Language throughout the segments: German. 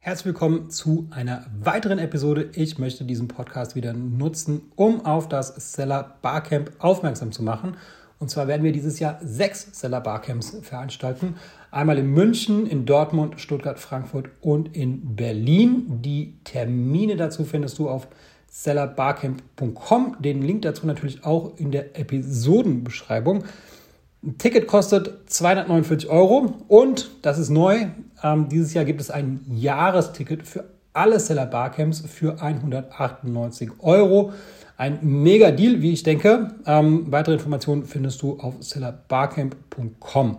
Herzlich willkommen zu einer weiteren Episode. Ich möchte diesen Podcast wieder nutzen, um auf das Seller Barcamp aufmerksam zu machen. Und zwar werden wir dieses Jahr sechs Seller Barcamps veranstalten. Einmal in München, in Dortmund, Stuttgart, Frankfurt und in Berlin. Die Termine dazu findest du auf sellerbarcamp.com. Den Link dazu natürlich auch in der Episodenbeschreibung. Ein Ticket kostet 249 Euro und das ist neu. Ähm, dieses Jahr gibt es ein Jahresticket für alle Seller Barcamps für 198 Euro. Ein mega Deal, wie ich denke. Ähm, weitere Informationen findest du auf sellerbarcamp.com.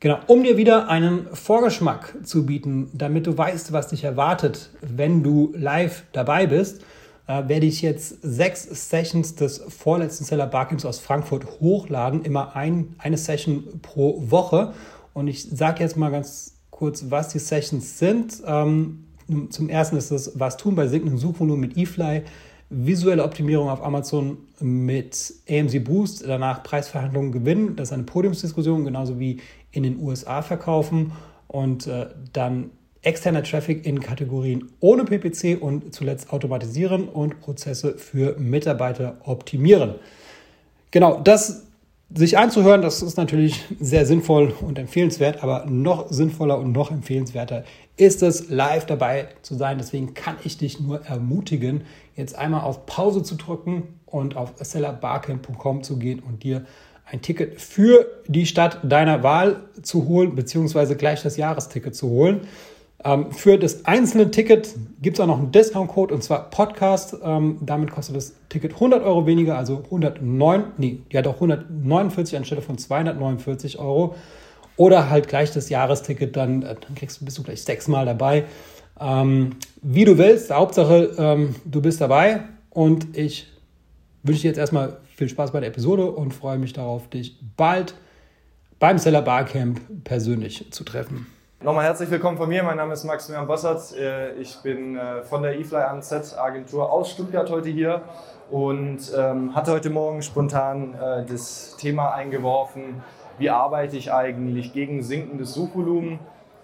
Genau, um dir wieder einen Vorgeschmack zu bieten, damit du weißt, was dich erwartet, wenn du live dabei bist, äh, werde ich jetzt sechs Sessions des vorletzten Seller Barcamps aus Frankfurt hochladen, immer ein, eine Session pro Woche. Und ich sage jetzt mal ganz kurz, was die Sessions sind. Ähm, zum ersten ist es Was tun bei sinkendem Suchvolumen mit eFly, visuelle Optimierung auf Amazon mit AMC Boost, danach Preisverhandlungen gewinnen. Das ist eine Podiumsdiskussion, genauso wie in den USA verkaufen. Und äh, dann externer Traffic in Kategorien ohne PPC und zuletzt automatisieren und Prozesse für Mitarbeiter optimieren. Genau, das sich anzuhören, das ist natürlich sehr sinnvoll und empfehlenswert, aber noch sinnvoller und noch empfehlenswerter ist es, live dabei zu sein. Deswegen kann ich dich nur ermutigen, jetzt einmal auf Pause zu drücken und auf sellerbarcamp.com zu gehen und dir ein Ticket für die Stadt deiner Wahl zu holen, beziehungsweise gleich das Jahresticket zu holen. Ähm, für das einzelne Ticket gibt es auch noch einen Discount-Code und zwar Podcast. Ähm, damit kostet das Ticket 100 Euro weniger, also 109, nee, ja doch 149 anstelle von 249 Euro. Oder halt gleich das Jahresticket, dann, äh, dann kriegst, bist du gleich sechsmal dabei. Ähm, wie du willst, Hauptsache du bist dabei und ich wünsche dir jetzt erstmal viel Spaß bei der Episode und freue mich darauf, dich bald beim Seller Barcamp persönlich zu treffen. Nochmal herzlich willkommen von mir. Mein Name ist Maximilian Bossert. Äh, ich bin äh, von der eFly ANZ Agentur aus Stuttgart heute hier und ähm, hatte heute Morgen spontan äh, das Thema eingeworfen, wie arbeite ich eigentlich gegen sinkendes Suchvolumen.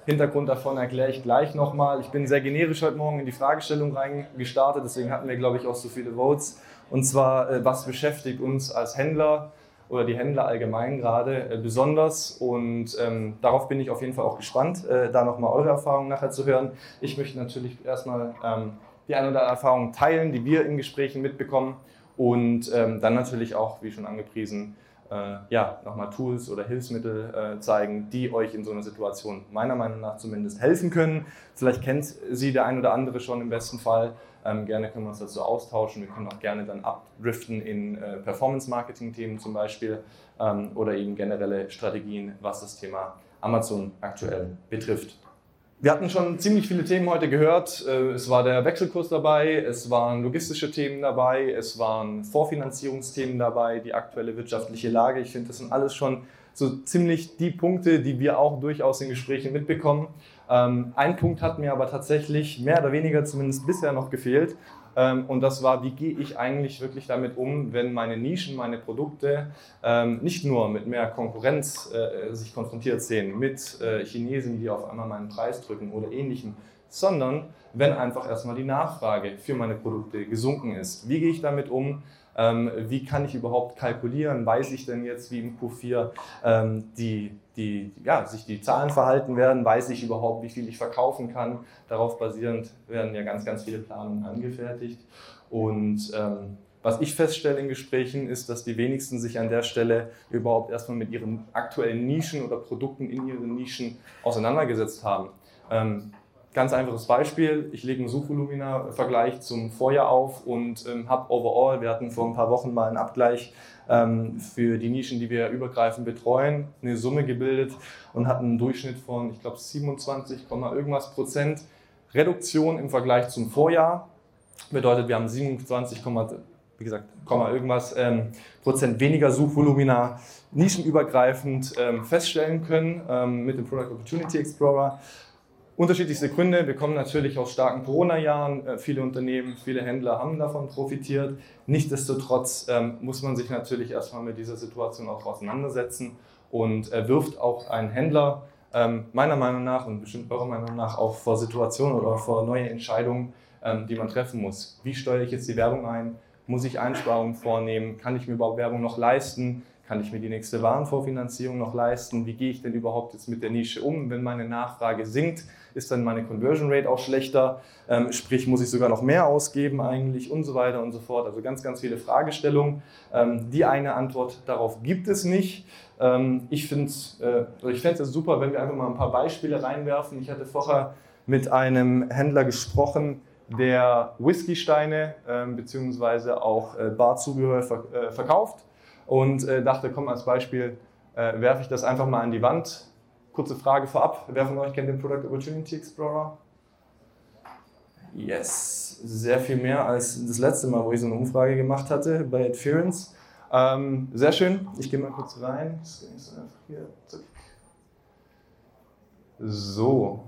Hintergrund davon erkläre ich gleich nochmal. Ich bin sehr generisch heute Morgen in die Fragestellung reingestartet, deswegen hatten wir, glaube ich, auch so viele Votes. Und zwar, was beschäftigt uns als Händler? Oder die Händler allgemein gerade äh, besonders. Und ähm, darauf bin ich auf jeden Fall auch gespannt, äh, da nochmal eure Erfahrungen nachher zu hören. Ich möchte natürlich erstmal ähm, die ein oder andere Erfahrung teilen, die wir in Gesprächen mitbekommen. Und ähm, dann natürlich auch, wie schon angepriesen, äh, ja, nochmal Tools oder Hilfsmittel äh, zeigen, die euch in so einer Situation meiner Meinung nach zumindest helfen können. Vielleicht kennt sie der ein oder andere schon im besten Fall. Ähm, gerne können wir uns dazu austauschen. Wir können auch gerne dann abdriften in äh, Performance-Marketing-Themen zum Beispiel ähm, oder eben generelle Strategien, was das Thema Amazon aktuell betrifft. Wir hatten schon ziemlich viele Themen heute gehört. Äh, es war der Wechselkurs dabei, es waren logistische Themen dabei, es waren Vorfinanzierungsthemen dabei, die aktuelle wirtschaftliche Lage. Ich finde, das sind alles schon so ziemlich die Punkte, die wir auch durchaus in Gesprächen mitbekommen. Ähm, ein Punkt hat mir aber tatsächlich mehr oder weniger zumindest bisher noch gefehlt. Ähm, und das war, wie gehe ich eigentlich wirklich damit um, wenn meine Nischen, meine Produkte ähm, nicht nur mit mehr Konkurrenz äh, sich konfrontiert sehen, mit äh, Chinesen, die auf einmal meinen Preis drücken oder ähnlichem, sondern wenn einfach erstmal die Nachfrage für meine Produkte gesunken ist. Wie gehe ich damit um? Ähm, wie kann ich überhaupt kalkulieren? Weiß ich denn jetzt, wie im Q4 ähm, die, die, ja, sich die Zahlen verhalten werden? Weiß ich überhaupt, wie viel ich verkaufen kann? Darauf basierend werden ja ganz, ganz viele Planungen angefertigt. Und ähm, was ich feststelle in Gesprächen ist, dass die wenigsten sich an der Stelle überhaupt erstmal mit ihren aktuellen Nischen oder Produkten in ihren Nischen auseinandergesetzt haben. Ähm, Ganz einfaches Beispiel, ich lege einen Suchvolumina-Vergleich zum Vorjahr auf und ähm, habe overall, wir hatten vor ein paar Wochen mal einen Abgleich ähm, für die Nischen, die wir übergreifend betreuen, eine Summe gebildet und hatten einen Durchschnitt von, ich glaube, 27, irgendwas Prozent Reduktion im Vergleich zum Vorjahr. Bedeutet, wir haben 27, wie gesagt, irgendwas ähm, Prozent weniger Suchvolumina nischenübergreifend ähm, feststellen können ähm, mit dem Product Opportunity Explorer. Unterschiedlichste Gründe. Wir kommen natürlich aus starken Corona-Jahren. Äh, viele Unternehmen, viele Händler haben davon profitiert. Nichtsdestotrotz ähm, muss man sich natürlich erstmal mit dieser Situation auch auseinandersetzen und äh, wirft auch ein Händler ähm, meiner Meinung nach und bestimmt eurer Meinung nach auch vor Situationen oder vor neue Entscheidungen, ähm, die man treffen muss. Wie steuere ich jetzt die Werbung ein? Muss ich Einsparungen vornehmen? Kann ich mir überhaupt Werbung noch leisten? Kann ich mir die nächste Warenvorfinanzierung noch leisten? Wie gehe ich denn überhaupt jetzt mit der Nische um, wenn meine Nachfrage sinkt? Ist dann meine Conversion Rate auch schlechter? Ähm, sprich, muss ich sogar noch mehr ausgeben eigentlich und so weiter und so fort. Also ganz, ganz viele Fragestellungen. Ähm, die eine Antwort darauf gibt es nicht. Ähm, ich finde es äh, ich es super, wenn wir einfach mal ein paar Beispiele reinwerfen. Ich hatte vorher mit einem Händler gesprochen, der Whiskysteine äh, bzw. auch äh, Barzubehör äh, verkauft und äh, dachte, komm, als Beispiel äh, werfe ich das einfach mal an die Wand. Kurze Frage vorab, wer von euch kennt den Product Opportunity Explorer? Yes, sehr viel mehr als das letzte Mal, wo ich so eine Umfrage gemacht hatte bei Adference. Ähm, sehr schön, ich gehe mal kurz rein. So,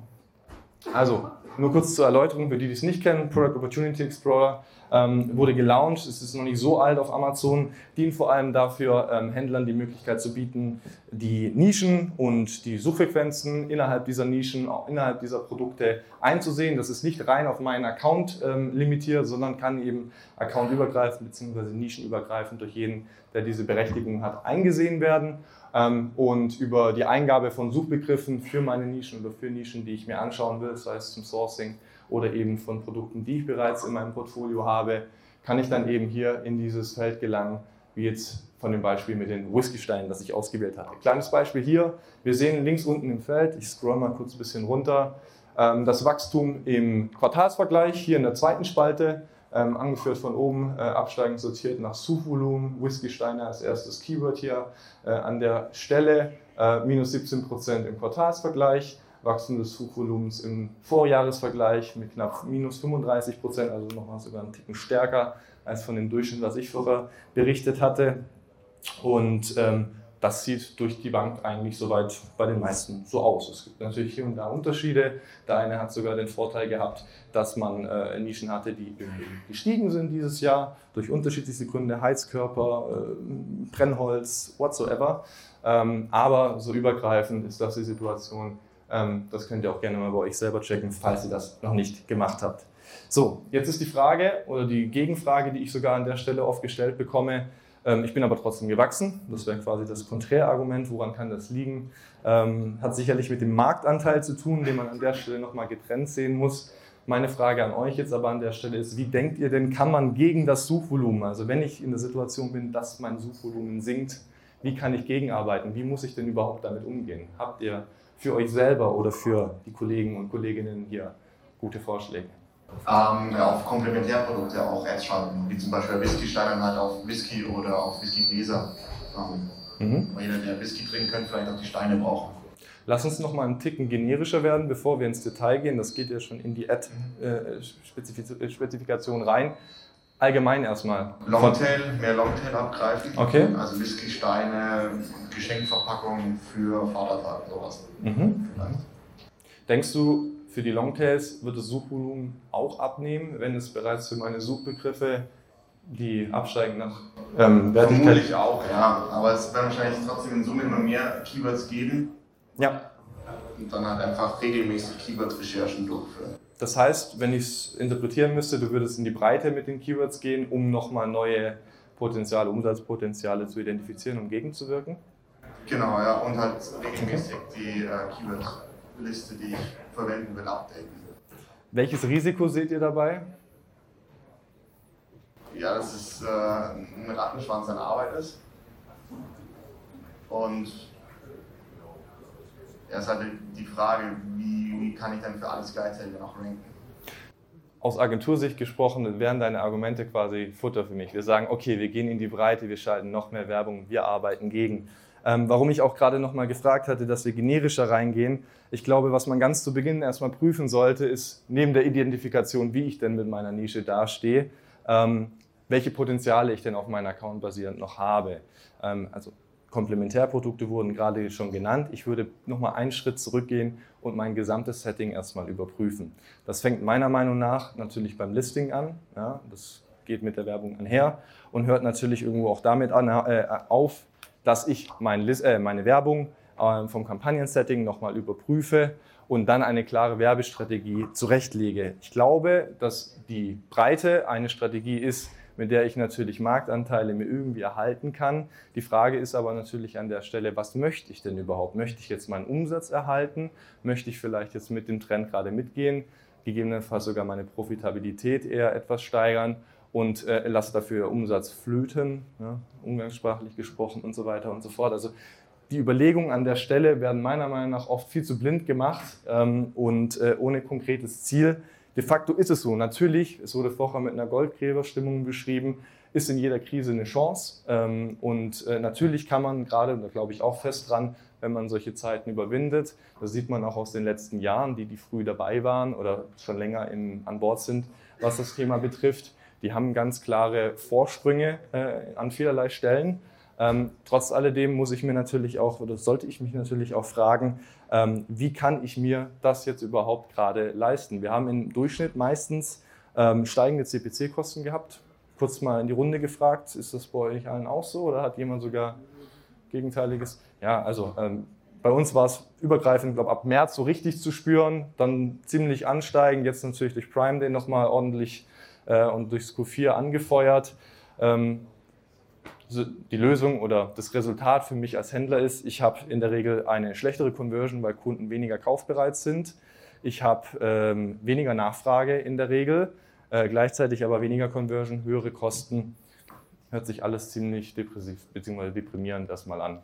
also nur kurz zur Erläuterung für die, die es nicht kennen: Product Opportunity Explorer ähm, wurde gelauncht. Es ist noch nicht so alt auf Amazon, dient vor allem dafür, ähm, Händlern die Möglichkeit zu bieten, die Nischen und die Suchfrequenzen innerhalb dieser Nischen, auch innerhalb dieser Produkte einzusehen. Das ist nicht rein auf meinen Account ähm, limitiert, sondern kann eben accountübergreifend bzw. nischenübergreifend durch jeden, der diese Berechtigung hat, eingesehen werden. Ähm, und über die Eingabe von Suchbegriffen für meine Nischen oder für Nischen, die ich mir anschauen will, sei es zum Sourcing oder eben von Produkten, die ich bereits in meinem Portfolio habe, kann ich dann eben hier in dieses Feld gelangen, wie jetzt von dem Beispiel mit den Whiskysteinen, das ich ausgewählt hatte. Kleines Beispiel hier. Wir sehen links unten im Feld, ich scroll mal kurz ein bisschen runter, ähm, das Wachstum im Quartalsvergleich hier in der zweiten Spalte, ähm, angeführt von oben, äh, absteigend sortiert nach Suchvolumen, Whiskysteine als erstes Keyword hier äh, an der Stelle, äh, minus 17 Prozent im Quartalsvergleich. Wachstum des Suchvolumens im Vorjahresvergleich mit knapp minus 35 Prozent, also nochmal sogar einen Ticken stärker als von dem Durchschnitt, was ich vorher berichtet hatte. Und ähm, das sieht durch die Bank eigentlich soweit bei den meisten so aus. Es gibt natürlich hier und da Unterschiede. Der eine hat sogar den Vorteil gehabt, dass man äh, Nischen hatte, die gestiegen sind dieses Jahr durch unterschiedlichste Gründe, Heizkörper, äh, Brennholz, whatsoever. Ähm, aber so übergreifend ist das die Situation, ähm, das könnt ihr auch gerne mal bei euch selber checken, falls ihr das noch nicht gemacht habt. So, jetzt ist die Frage oder die Gegenfrage, die ich sogar an der Stelle oft gestellt bekomme. Ähm, ich bin aber trotzdem gewachsen. Das wäre quasi das Konträrargument. Woran kann das liegen? Ähm, hat sicherlich mit dem Marktanteil zu tun, den man an der Stelle nochmal getrennt sehen muss. Meine Frage an euch jetzt aber an der Stelle ist, wie denkt ihr denn, kann man gegen das Suchvolumen, also wenn ich in der Situation bin, dass mein Suchvolumen sinkt, wie kann ich gegenarbeiten? Wie muss ich denn überhaupt damit umgehen? Habt ihr für euch selber oder für die Kollegen und Kolleginnen hier gute Vorschläge? Ähm, ja, auf Komplementärprodukte auch Ads schalten, wie zum Beispiel Whisky-Steine halt auf Whisky oder auf Whisky-Gläser. Ähm, mhm. Jeder, der Whisky trinken könnte, vielleicht auch die Steine brauchen. Lass uns noch mal einen Ticken generischer werden, bevor wir ins Detail gehen. Das geht ja schon in die Ad-Spezifikation rein. Allgemein erstmal. Longtail, mehr Longtail abgreifen. Okay. Also Whisky-Steine, Geschenkverpackungen für Vatertag, sowas. Mhm. Denkst du, für die Longtails wird das Suchvolumen auch abnehmen, wenn es bereits für meine Suchbegriffe die absteigen nach ähm, Vertikalität? Vermutlich auch, ja. Aber es werden wahrscheinlich trotzdem in Summe immer mehr Keywords geben. Ja. Und dann halt einfach regelmäßig Keyword-Recherchen durchführen. Das heißt, wenn ich es interpretieren müsste, du würdest in die Breite mit den Keywords gehen, um nochmal neue Potenziale, Umsatzpotenziale zu identifizieren um gegenzuwirken? Genau, ja, und halt regelmäßig die äh, Keyword-Liste, die ich verwenden will, updaten. Welches Risiko seht ihr dabei? Ja, dass es äh, ein Rattenschwanz an Arbeit ist. Und ja, ist halt die Frage, wie, wie kann ich denn für alles gleichzeitig noch ranken? Aus Agentursicht gesprochen wären deine Argumente quasi Futter für mich. Wir sagen, okay, wir gehen in die Breite, wir schalten noch mehr Werbung, wir arbeiten gegen. Ähm, warum ich auch gerade nochmal gefragt hatte, dass wir generischer reingehen. Ich glaube, was man ganz zu Beginn erstmal prüfen sollte, ist neben der Identifikation, wie ich denn mit meiner Nische dastehe, ähm, welche Potenziale ich denn auf meinen Account basierend noch habe. Ähm, also Komplementärprodukte wurden gerade schon genannt. Ich würde nochmal einen Schritt zurückgehen und mein gesamtes Setting erstmal überprüfen. Das fängt meiner Meinung nach natürlich beim Listing an. Ja, das geht mit der Werbung einher und hört natürlich irgendwo auch damit an, äh, auf, dass ich mein, äh, meine Werbung ähm, vom Kampagnen-Setting nochmal überprüfe und dann eine klare Werbestrategie zurechtlege. Ich glaube, dass die Breite eine Strategie ist, mit der ich natürlich Marktanteile mir irgendwie erhalten kann. Die Frage ist aber natürlich an der Stelle, was möchte ich denn überhaupt? Möchte ich jetzt meinen Umsatz erhalten? Möchte ich vielleicht jetzt mit dem Trend gerade mitgehen? Gegebenenfalls sogar meine Profitabilität eher etwas steigern und äh, lasse dafür Umsatz flöten, ja, umgangssprachlich gesprochen und so weiter und so fort. Also die Überlegungen an der Stelle werden meiner Meinung nach oft viel zu blind gemacht ähm, und äh, ohne konkretes Ziel. De facto ist es so. Natürlich, es wurde vorher mit einer Goldgräberstimmung beschrieben, ist in jeder Krise eine Chance. Ähm, und äh, natürlich kann man gerade, da glaube ich auch fest dran, wenn man solche Zeiten überwindet, das sieht man auch aus den letzten Jahren, die, die früh dabei waren oder schon länger in, an Bord sind, was das Thema betrifft, die haben ganz klare Vorsprünge äh, an vielerlei Stellen. Ähm, trotz alledem muss ich mir natürlich auch, oder sollte ich mich natürlich auch fragen, ähm, wie kann ich mir das jetzt überhaupt gerade leisten? Wir haben im Durchschnitt meistens ähm, steigende CPC-Kosten gehabt. Kurz mal in die Runde gefragt, ist das bei euch allen auch so oder hat jemand sogar Gegenteiliges? Ja, also ähm, bei uns war es übergreifend, glaube ab März so richtig zu spüren, dann ziemlich ansteigen, jetzt natürlich durch Prime Day nochmal ordentlich äh, und durchs Q4 angefeuert. Ähm, die Lösung oder das Resultat für mich als Händler ist, ich habe in der Regel eine schlechtere Conversion, weil Kunden weniger kaufbereit sind. Ich habe ähm, weniger Nachfrage in der Regel, äh, gleichzeitig aber weniger Conversion, höhere Kosten. Hört sich alles ziemlich depressiv bzw. deprimierend erstmal an.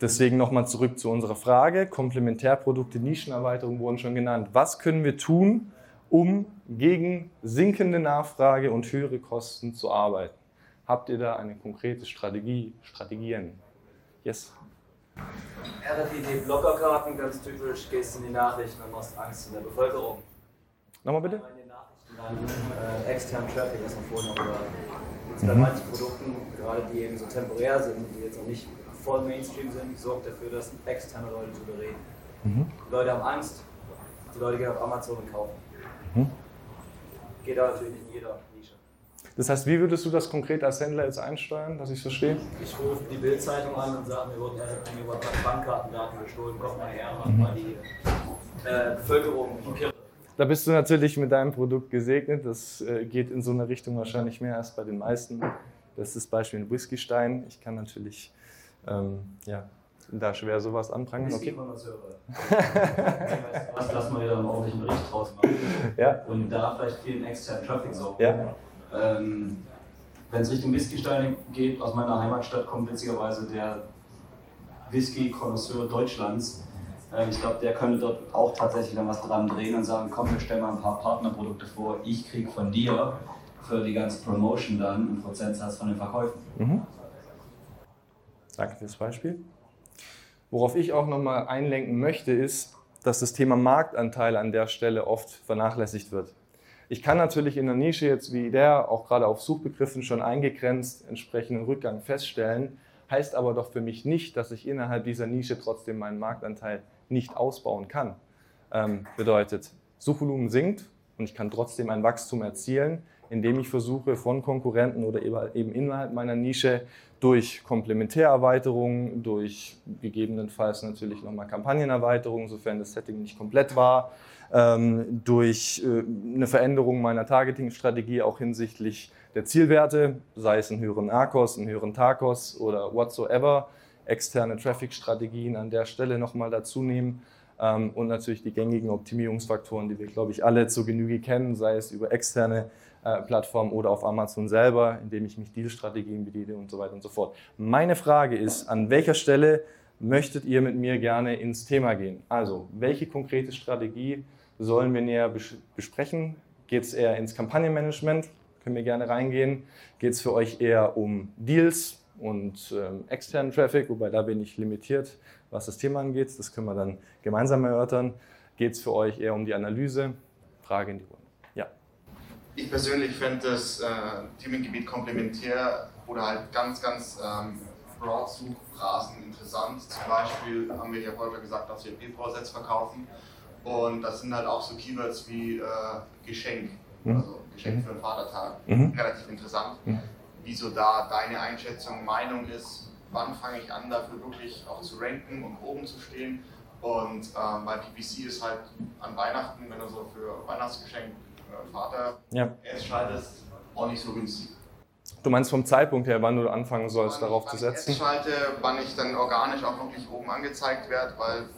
Deswegen nochmal zurück zu unserer Frage. Komplementärprodukte, Nischenerweiterung wurden schon genannt. Was können wir tun, um gegen sinkende Nachfrage und höhere Kosten zu arbeiten? Habt ihr da eine konkrete Strategie, Strategien? Yes. RFID Blockerkarten, ganz typisch, gehst in die Nachrichten und machst Angst in der Bevölkerung. Nochmal bitte? In den Nachrichten dann äh, externen Traffic, das man vorhin noch über jetzt bei mhm. manchen Produkten, gerade die eben so temporär sind, die jetzt noch nicht voll Mainstream sind, sorgt dafür, dass externe Leute drüber reden. Mhm. Die Leute haben Angst, die Leute gehen auf Amazon und kaufen. Mhm. Geht aber natürlich nicht in jeder das heißt, wie würdest du das konkret als Händler jetzt einsteuern, dass ich es verstehe? Ich rufe die Bildzeitung an und sage, mir wurden über Bankkartendaten gestohlen, kommt mal her, mach mal die äh, Bevölkerung Da bist du natürlich mit deinem Produkt gesegnet. Das äh, geht in so eine Richtung wahrscheinlich mehr als bei den meisten. Das ist das Beispiel ein Whiskystein. Ich kann natürlich ähm, ja, da schwer sowas anprangern. Okay. Was lassen wir wieder einen ordentlichen Bericht draus machen. Ja. Und da vielleicht vielen externen Traffic sorgen. Ja. Ähm, Wenn es Richtung Whisky-Steine geht, aus meiner Heimatstadt kommt witzigerweise der Whisky-Konnoisseur Deutschlands. Äh, ich glaube, der könnte dort auch tatsächlich dann was dran drehen und sagen, komm, wir stellen mal ein paar Partnerprodukte vor, ich kriege von dir für die ganze Promotion dann einen Prozentsatz von den Verkäufen. Mhm. Danke fürs Beispiel. Worauf ich auch nochmal einlenken möchte, ist, dass das Thema Marktanteil an der Stelle oft vernachlässigt wird. Ich kann natürlich in der Nische jetzt wie der, auch gerade auf Suchbegriffen schon eingegrenzt, entsprechenden Rückgang feststellen, heißt aber doch für mich nicht, dass ich innerhalb dieser Nische trotzdem meinen Marktanteil nicht ausbauen kann. Ähm, bedeutet, Suchvolumen sinkt und ich kann trotzdem ein Wachstum erzielen, indem ich versuche, von Konkurrenten oder eben innerhalb meiner Nische durch Komplementärerweiterungen, durch gegebenenfalls natürlich nochmal Kampagnenerweiterungen, sofern das Setting nicht komplett war, ähm, durch äh, eine Veränderung meiner Targeting-Strategie auch hinsichtlich der Zielwerte, sei es einen höheren ARCOS, einen höheren TACOS oder whatsoever, externe Traffic-Strategien an der Stelle nochmal dazu nehmen ähm, und natürlich die gängigen Optimierungsfaktoren, die wir, glaube ich, alle zur Genüge kennen, sei es über externe äh, Plattformen oder auf Amazon selber, indem ich mich Deal-Strategien bediene und so weiter und so fort. Meine Frage ist, an welcher Stelle möchtet ihr mit mir gerne ins Thema gehen? Also, welche konkrete Strategie sollen wir näher besprechen? Geht es eher ins Kampagnenmanagement? Können wir gerne reingehen. Geht es für euch eher um Deals und ähm, externen Traffic, wobei da bin ich limitiert, was das Thema angeht. Das können wir dann gemeinsam erörtern. Geht es für euch eher um die Analyse? Frage in die Runde. Ich persönlich fände das äh, Themengebiet komplementär oder halt ganz, ganz ähm, Broad-Suchphrasen interessant. Zum Beispiel haben wir ja vorher gesagt, dass wir PV-Sets verkaufen. Und das sind halt auch so Keywords wie äh, Geschenk, mhm. also Geschenk für den Vatertag. Mhm. Relativ interessant. Mhm. Wieso da deine Einschätzung, Meinung ist, wann fange ich an, dafür wirklich auch zu ranken und oben zu stehen. Und ähm, bei PPC ist halt an Weihnachten, wenn du so für Weihnachtsgeschenk Vater ja. schaltest, auch nicht so günstig. Du meinst vom Zeitpunkt her, wann du anfangen sollst, wann darauf ich, zu setzen? Ich schalte, wann ich dann organisch auch wirklich oben angezeigt werde, weil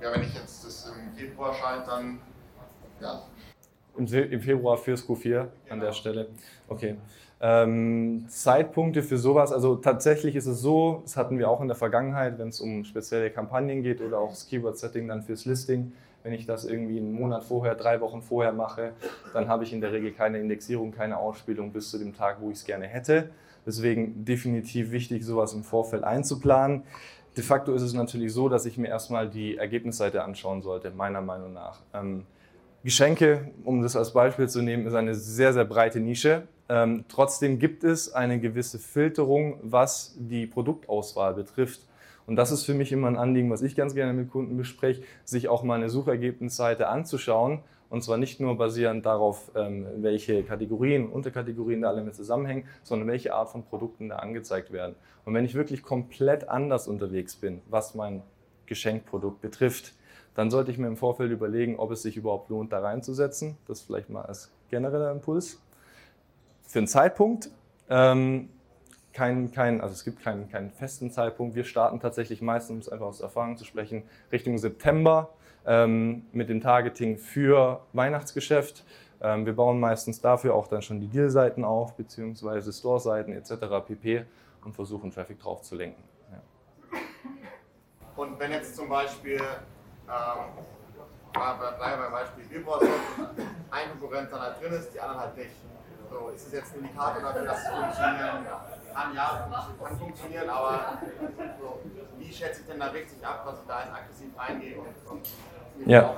ja, wenn ich jetzt das im Februar schalte, dann ja. Im, Im Februar fürs Q4 genau. an der Stelle. Okay. Ähm, Zeitpunkte für sowas, also tatsächlich ist es so, das hatten wir auch in der Vergangenheit, wenn es um spezielle Kampagnen geht oder auch das Keyword-Setting dann fürs Listing. Wenn ich das irgendwie einen Monat vorher, drei Wochen vorher mache, dann habe ich in der Regel keine Indexierung, keine Ausspielung bis zu dem Tag, wo ich es gerne hätte. Deswegen definitiv wichtig, sowas im Vorfeld einzuplanen. De facto ist es natürlich so, dass ich mir erstmal die Ergebnisseite anschauen sollte, meiner Meinung nach. Ähm, Geschenke, um das als Beispiel zu nehmen, ist eine sehr, sehr breite Nische. Ähm, trotzdem gibt es eine gewisse Filterung, was die Produktauswahl betrifft. Und das ist für mich immer ein Anliegen, was ich ganz gerne mit Kunden bespreche, sich auch mal eine Suchergebnisseite anzuschauen. Und zwar nicht nur basierend darauf, ähm, welche Kategorien, Unterkategorien da alle mit zusammenhängen, sondern welche Art von Produkten da angezeigt werden. Und wenn ich wirklich komplett anders unterwegs bin, was mein Geschenkprodukt betrifft, dann sollte ich mir im Vorfeld überlegen, ob es sich überhaupt lohnt, da reinzusetzen. Das vielleicht mal als genereller Impuls für einen Zeitpunkt. Ähm, kein, kein, also es gibt keinen, keinen festen Zeitpunkt. Wir starten tatsächlich meistens, um es einfach aus Erfahrung zu sprechen, Richtung September ähm, mit dem Targeting für Weihnachtsgeschäft. Ähm, wir bauen meistens dafür auch dann schon die Deal-Seiten auf, beziehungsweise Store-Seiten etc. pp. und versuchen Traffic drauf zu lenken. Ja. Und wenn jetzt zum Beispiel, ähm, bleiben beim Beispiel Billboard, ein Konkurrent dann halt drin ist, die anderen halt nicht so, ist es jetzt ein Indikator dafür, dass es funktionieren kann? Ja, kann funktionieren, aber so, wie schätze ich denn da richtig ab, was ich da jetzt aggressiv reingehe ja.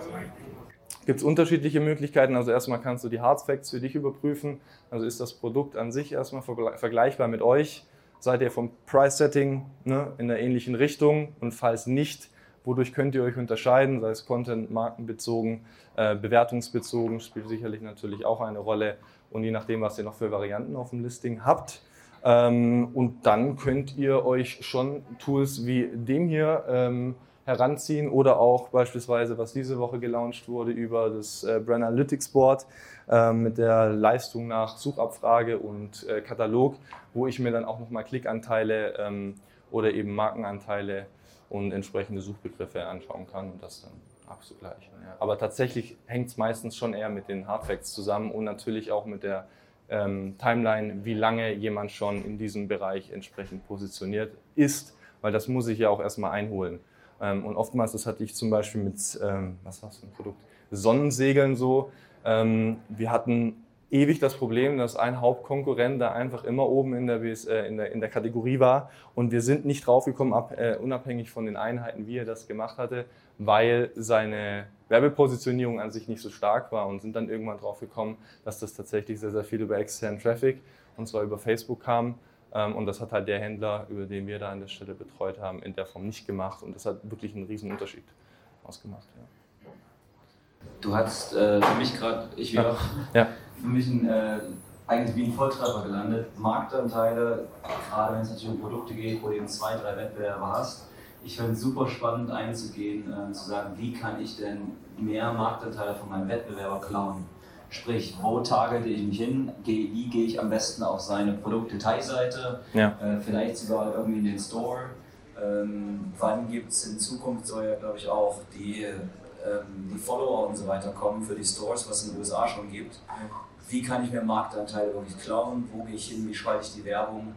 Gibt es unterschiedliche Möglichkeiten. Also erstmal kannst du die Hard Facts für dich überprüfen. Also ist das Produkt an sich erstmal vergleichbar mit euch? Seid ihr vom Price-Setting ne, in der ähnlichen Richtung? Und falls nicht, wodurch könnt ihr euch unterscheiden? Sei es Content, markenbezogen, äh, bewertungsbezogen, spielt sicherlich natürlich auch eine Rolle und je nachdem, was ihr noch für Varianten auf dem Listing habt. Ähm, und dann könnt ihr euch schon Tools wie dem hier ähm, heranziehen oder auch beispielsweise, was diese Woche gelauncht wurde, über das äh, Brand Analytics Board äh, mit der Leistung nach Suchabfrage und äh, Katalog, wo ich mir dann auch nochmal Klickanteile ähm, oder eben Markenanteile und entsprechende Suchbegriffe anschauen kann und das dann abzugleichen. Ja. Aber tatsächlich hängt es meistens schon eher mit den Hardfacts zusammen und natürlich auch mit der ähm, Timeline, wie lange jemand schon in diesem Bereich entsprechend positioniert ist, weil das muss ich ja auch erstmal einholen. Ähm, und oftmals, das hatte ich zum Beispiel mit, ähm, was war das für ein Produkt? Sonnensegeln so. Ähm, wir hatten ewig das Problem, dass ein Hauptkonkurrent da einfach immer oben in der, äh, in der, in der Kategorie war und wir sind nicht draufgekommen, äh, unabhängig von den Einheiten, wie er das gemacht hatte, weil seine Werbepositionierung an sich nicht so stark war und sind dann irgendwann drauf gekommen, dass das tatsächlich sehr, sehr viel über externen Traffic und zwar über Facebook kam. Ähm, und das hat halt der Händler, über den wir da an der Stelle betreut haben, in der Form nicht gemacht. Und das hat wirklich einen riesen Unterschied ausgemacht. Ja. Du hast äh, für mich gerade, ich wieder, ja. für mich ein, äh, eigentlich wie ein Volltreffer gelandet. Marktanteile, gerade wenn es natürlich um Produkte geht, wo du eben zwei, drei Wettbewerber hast, ich fände es super spannend einzugehen, äh, zu sagen, wie kann ich denn mehr Marktanteile von meinem Wettbewerber klauen? Sprich, wo targete ich mich hin? Geh, wie gehe ich am besten auf seine Produktdetailseite? Ja. Äh, vielleicht sogar irgendwie in den Store. Ähm, wann gibt es in Zukunft soll ja, glaube ich, auch die, ähm, die Follower und so weiter kommen für die Stores, was es in den USA schon gibt. Wie kann ich mir Marktanteile wirklich klauen? Wo gehe ich hin? Wie schalte ich die Werbung,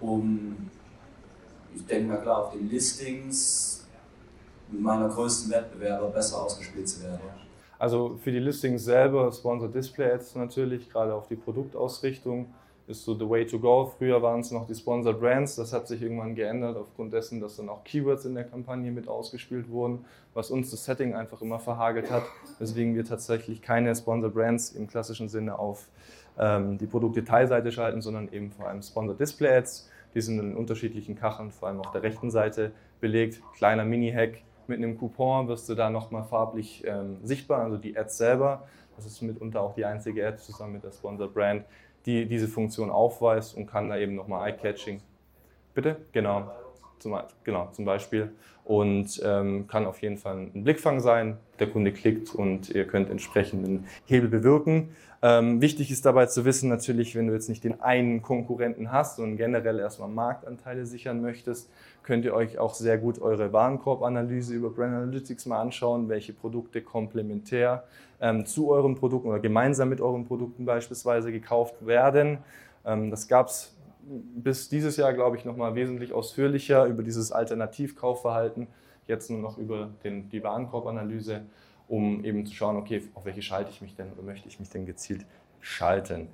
um ich denke mal klar, auf den Listings meiner größten Wettbewerber besser ausgespielt zu werden. Also für die Listings selber, Sponsor Display Ads natürlich, gerade auf die Produktausrichtung, ist so the way to go. Früher waren es noch die Sponsored Brands, das hat sich irgendwann geändert aufgrund dessen, dass dann auch Keywords in der Kampagne mit ausgespielt wurden, was uns das Setting einfach immer verhagelt hat, weswegen wir tatsächlich keine Sponsored Brands im klassischen Sinne auf ähm, die Produktdetailseite schalten, sondern eben vor allem Sponsored Display Ads die sind in unterschiedlichen Kacheln, vor allem auf der rechten Seite belegt. Kleiner Mini-Hack. Mit einem Coupon wirst du da nochmal farblich ähm, sichtbar, also die Ads selber. Das ist mitunter auch die einzige Ad zusammen mit der Sponsor Brand, die diese Funktion aufweist und kann da eben nochmal Eye-Catching. Bitte? Genau. Zum, genau, zum Beispiel. Und ähm, kann auf jeden Fall ein Blickfang sein. Der Kunde klickt und ihr könnt entsprechenden Hebel bewirken. Ähm, wichtig ist dabei zu wissen, natürlich, wenn du jetzt nicht den einen Konkurrenten hast und generell erstmal Marktanteile sichern möchtest, könnt ihr euch auch sehr gut eure Warenkorbanalyse über Brand Analytics mal anschauen, welche Produkte komplementär ähm, zu euren Produkten oder gemeinsam mit euren Produkten beispielsweise gekauft werden. Ähm, das gab es bis dieses Jahr, glaube ich, nochmal wesentlich ausführlicher über dieses Alternativkaufverhalten, jetzt nur noch über den, die Warenkorbanalyse, um eben zu schauen, okay, auf welche schalte ich mich denn oder möchte ich mich denn gezielt schalten.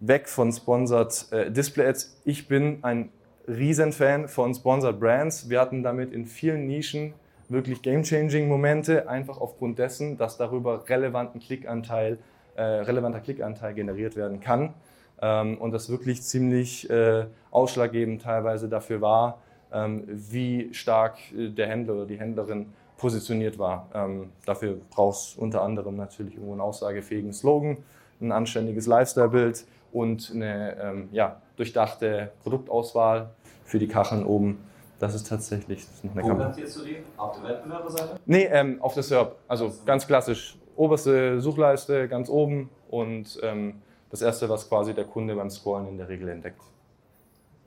Weg von Sponsored äh, Display Ads. Ich bin ein Riesenfan von Sponsored Brands. Wir hatten damit in vielen Nischen wirklich game-changing Momente, einfach aufgrund dessen, dass darüber relevanten Klickanteil, äh, relevanter Klickanteil generiert werden kann. Ähm, und das wirklich ziemlich äh, ausschlaggebend teilweise dafür war, ähm, wie stark äh, der Händler oder die Händlerin positioniert war. Ähm, dafür brauchst du unter anderem natürlich irgendwo einen aussagefähigen Slogan, ein anständiges Lifestyle-Bild und eine ja, durchdachte Produktauswahl für die Kacheln oben. Das ist tatsächlich das ist noch eine Wo Kamera. du die? Auf der Wettbewerberseite? Nee, ähm, auf der SERP. Also ganz klassisch. Oberste Suchleiste ganz oben und ähm, das Erste, was quasi der Kunde beim Scrollen in der Regel entdeckt.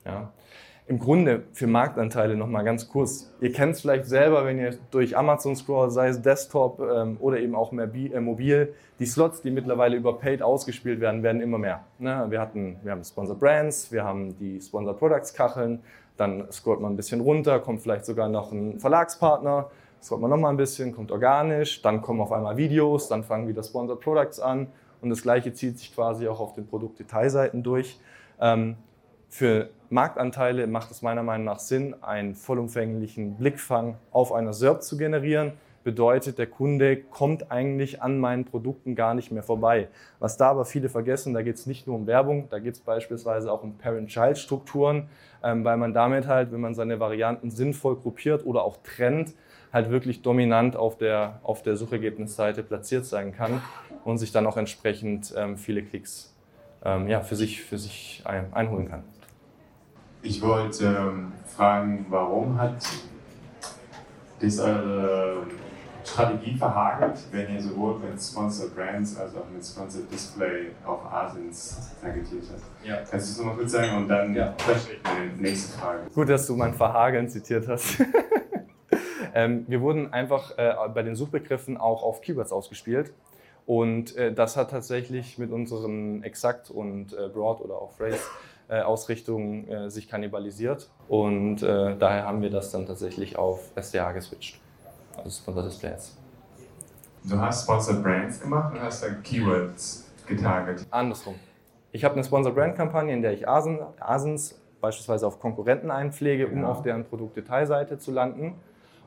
Ja. Im Grunde für Marktanteile nochmal ganz kurz. Ihr kennt es vielleicht selber, wenn ihr durch Amazon scrollt, sei es Desktop ähm, oder eben auch mehr äh, mobil. Die Slots, die mittlerweile über Paid ausgespielt werden, werden immer mehr. Ne? Wir, hatten, wir haben Sponsor Brands, wir haben die Sponsor Products Kacheln, dann scrollt man ein bisschen runter, kommt vielleicht sogar noch ein Verlagspartner, scrollt man nochmal ein bisschen, kommt organisch, dann kommen auf einmal Videos, dann fangen wieder Sponsor Products an und das gleiche zieht sich quasi auch auf den Produktdetailseiten durch. Ähm, für Marktanteile macht es meiner Meinung nach Sinn, einen vollumfänglichen Blickfang auf einer SERP zu generieren. Bedeutet, der Kunde kommt eigentlich an meinen Produkten gar nicht mehr vorbei. Was da aber viele vergessen, da geht es nicht nur um Werbung, da geht es beispielsweise auch um Parent-Child-Strukturen, ähm, weil man damit halt, wenn man seine Varianten sinnvoll gruppiert oder auch trennt, halt wirklich dominant auf der, auf der Suchergebnisseite platziert sein kann und sich dann auch entsprechend ähm, viele Klicks ähm, ja, für sich, für sich ein, einholen kann. Ich wollte ähm, fragen, warum hat das eure Strategie verhagelt, wenn ihr sowohl mit Sponsored Brands als auch mit Sponsored Display auf Asins targetiert habt? Ja. Kannst du das nochmal kurz sagen und dann ja. meine nächste Frage. Gut, dass du mein Verhageln zitiert hast. Ähm, wir wurden einfach äh, bei den Suchbegriffen auch auf Keywords ausgespielt. Und äh, das hat tatsächlich mit unseren Exakt und äh, Broad oder auch Phrase äh, Ausrichtungen äh, sich kannibalisiert. Und äh, daher haben wir das dann tatsächlich auf SDA geswitcht. Also Sponsored Displays. Du hast Sponsored Brands gemacht und hast dann Keywords getarget. Andersrum. Ich habe eine Sponsored Brand Kampagne, in der ich Asen, Asens beispielsweise auf Konkurrenten einpflege, um ja. auf deren Produktdetailseite zu landen.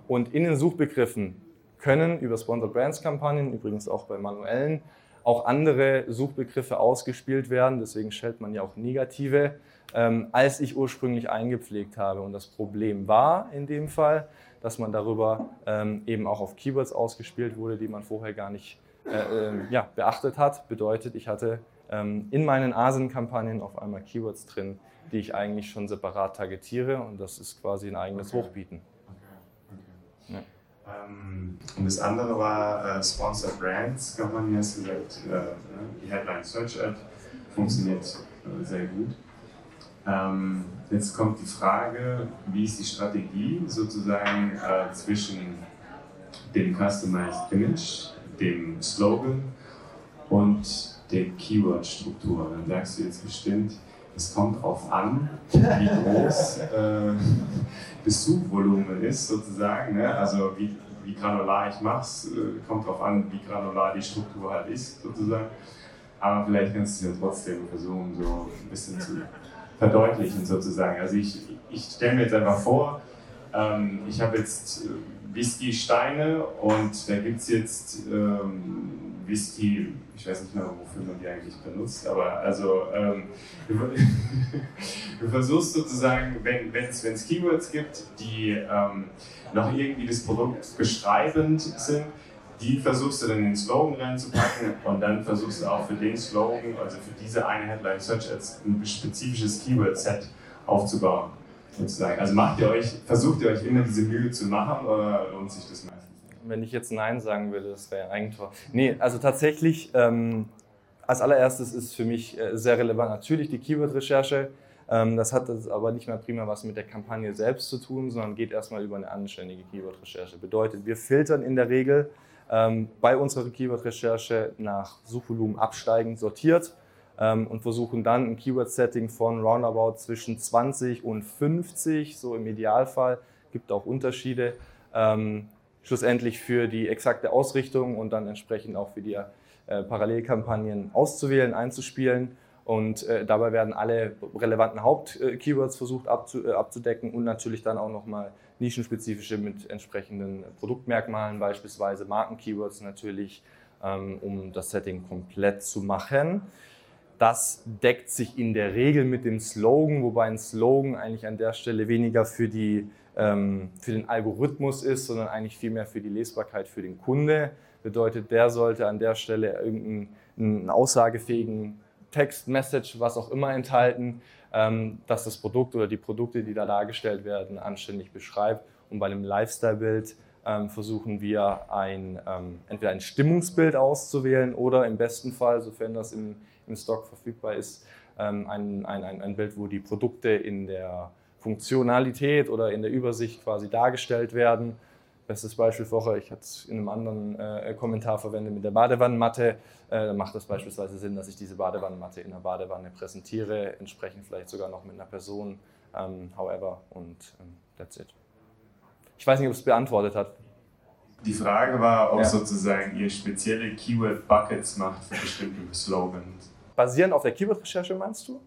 Und in den Suchbegriffen können über Sponsored Brands Kampagnen, übrigens auch bei manuellen, auch andere Suchbegriffe ausgespielt werden. Deswegen stellt man ja auch negative, ähm, als ich ursprünglich eingepflegt habe. Und das Problem war in dem Fall, dass man darüber ähm, eben auch auf Keywords ausgespielt wurde, die man vorher gar nicht äh, äh, ja, beachtet hat. Bedeutet, ich hatte ähm, in meinen ASIN-Kampagnen auf einmal Keywords drin, die ich eigentlich schon separat targetiere. Und das ist quasi ein eigenes okay. Hochbieten. Ja. Ähm, und das andere war äh, Sponsored Brands, kann man jetzt gesagt, äh, ne, die Headline Search Ad funktioniert äh, sehr gut. Ähm, jetzt kommt die Frage, wie ist die Strategie sozusagen äh, zwischen dem Customized Image, dem Slogan und der Keyword-Struktur. Dann sagst du jetzt bestimmt, es kommt darauf an, wie groß äh, das Suchvolumen ist, sozusagen. Ne? Also wie, wie granular ich mache äh, kommt darauf an, wie granular die Struktur halt ist, sozusagen. Aber vielleicht kannst du es ja trotzdem versuchen, so ein bisschen zu verdeutlichen, sozusagen. Also ich, ich stelle mir jetzt einfach vor, ähm, ich habe jetzt äh, Whisky-Steine und da gibt es jetzt ähm, Whisky, ich weiß nicht mehr, wofür man die eigentlich benutzt, aber also ähm, du, versuchst sozusagen, wenn es Keywords gibt, die ähm, noch irgendwie das Produkt beschreibend sind, die versuchst du dann in den Slogan reinzupacken und dann versuchst du auch für den Slogan, also für diese eine Headline Search Ads, ein spezifisches Keyword-Set aufzubauen. sozusagen? Also macht ihr euch, versucht ihr euch immer diese Mühe zu machen oder lohnt sich das nicht? Wenn ich jetzt Nein sagen würde, das wäre ein Eigentor. Nee, also tatsächlich, ähm, als allererstes ist für mich äh, sehr relevant natürlich die Keyword-Recherche. Ähm, das hat das aber nicht mehr prima was mit der Kampagne selbst zu tun, sondern geht erstmal über eine anständige Keyword-Recherche. Bedeutet, wir filtern in der Regel ähm, bei unserer Keyword-Recherche nach Suchvolumen absteigend sortiert ähm, und versuchen dann ein Keyword-Setting von roundabout zwischen 20 und 50, so im Idealfall, gibt auch Unterschiede, ähm, schlussendlich für die exakte Ausrichtung und dann entsprechend auch für die äh, Parallelkampagnen auszuwählen, einzuspielen. Und äh, dabei werden alle relevanten Haupt-Keywords versucht abzu, äh, abzudecken und natürlich dann auch nochmal nischenspezifische mit entsprechenden Produktmerkmalen, beispielsweise Marken-Keywords natürlich, ähm, um das Setting komplett zu machen. Das deckt sich in der Regel mit dem Slogan, wobei ein Slogan eigentlich an der Stelle weniger für, die, für den Algorithmus ist, sondern eigentlich vielmehr für die Lesbarkeit für den Kunde. Bedeutet, der sollte an der Stelle irgendeinen aussagefähigen Text, Message, was auch immer enthalten, ähm, dass das Produkt oder die Produkte, die da dargestellt werden, anständig beschreibt. Und bei einem Lifestyle-Bild ähm, versuchen wir ein, ähm, entweder ein Stimmungsbild auszuwählen oder im besten Fall, sofern das im, im Stock verfügbar ist, ähm, ein, ein, ein Bild, wo die Produkte in der Funktionalität oder in der Übersicht quasi dargestellt werden. Bestes Beispiel vorher, ich hatte es in einem anderen äh, Kommentar verwendet mit der Badewannenmatte. Äh, macht das beispielsweise Sinn, dass ich diese Badewannenmatte in der Badewanne präsentiere, entsprechend vielleicht sogar noch mit einer Person, ähm, however, und ähm, that's it. Ich weiß nicht, ob es beantwortet hat. Die Frage war, ob Ja. sozusagen ihr spezielle Keyword-Buckets macht für bestimmte Slogans. Basierend auf der Keyword-Recherche meinst du?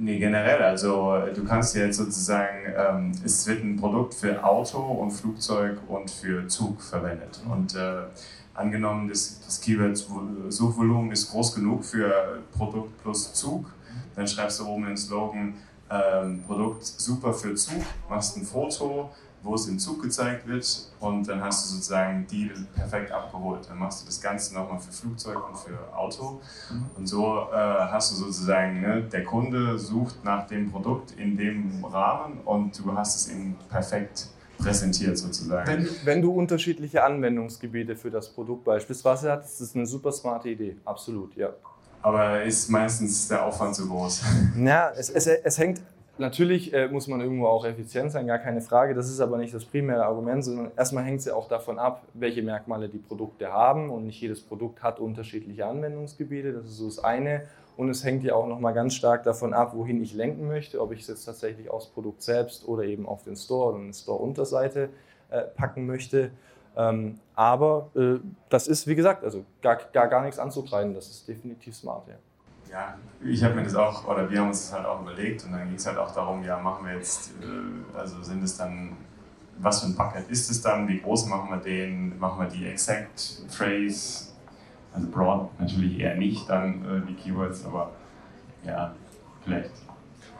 Nee, generell. Also du kannst jetzt sozusagen, ähm, es wird ein Produkt für Auto und Flugzeug und für Zug verwendet. Und äh, angenommen, das, das Keyword-Suchvolumen ist groß genug für Produkt plus Zug, dann schreibst du oben den Slogan ähm, Produkt super für Zug, machst ein Foto, wo es im Zug gezeigt wird und dann hast du sozusagen die perfekt abgeholt. Dann machst du das Ganze nochmal für Flugzeug und für Auto und so äh, hast du sozusagen, ne, der Kunde sucht nach dem Produkt in dem Rahmen und du hast es ihm perfekt präsentiert sozusagen. Wenn, wenn du unterschiedliche Anwendungsgebiete für das Produkt beispielsweise hast, ist das eine super smarte Idee. Absolut, ja. Aber ist meistens der Aufwand zu groß. Ja, es, es, es hängt, natürlich äh, muss man irgendwo auch effizient sein, gar keine Frage. Das ist aber nicht das primäre Argument, sondern erstmal hängt es ja auch davon ab, welche Merkmale die Produkte haben. Und nicht jedes Produkt hat unterschiedliche Anwendungsgebiete. Das ist so das eine. Und es hängt ja auch nochmal ganz stark davon ab, wohin ich lenken möchte, ob ich es jetzt tatsächlich aufs Produkt selbst oder eben auf den Store oder eine Store-Unterseite äh, packen möchte. Ähm, aber äh, das ist, wie gesagt, also gar, gar, gar nichts anzukreiden. Das ist definitiv smart, ja. Ja, ich habe mir das auch, oder wir haben uns das halt auch überlegt und dann ging es halt auch darum, ja, machen wir jetzt, äh, also sind es dann, was für ein Bucket ist es dann, wie groß machen wir den, machen wir die Exact Phrase, also broad natürlich eher nicht dann äh, die Keywords, aber ja, vielleicht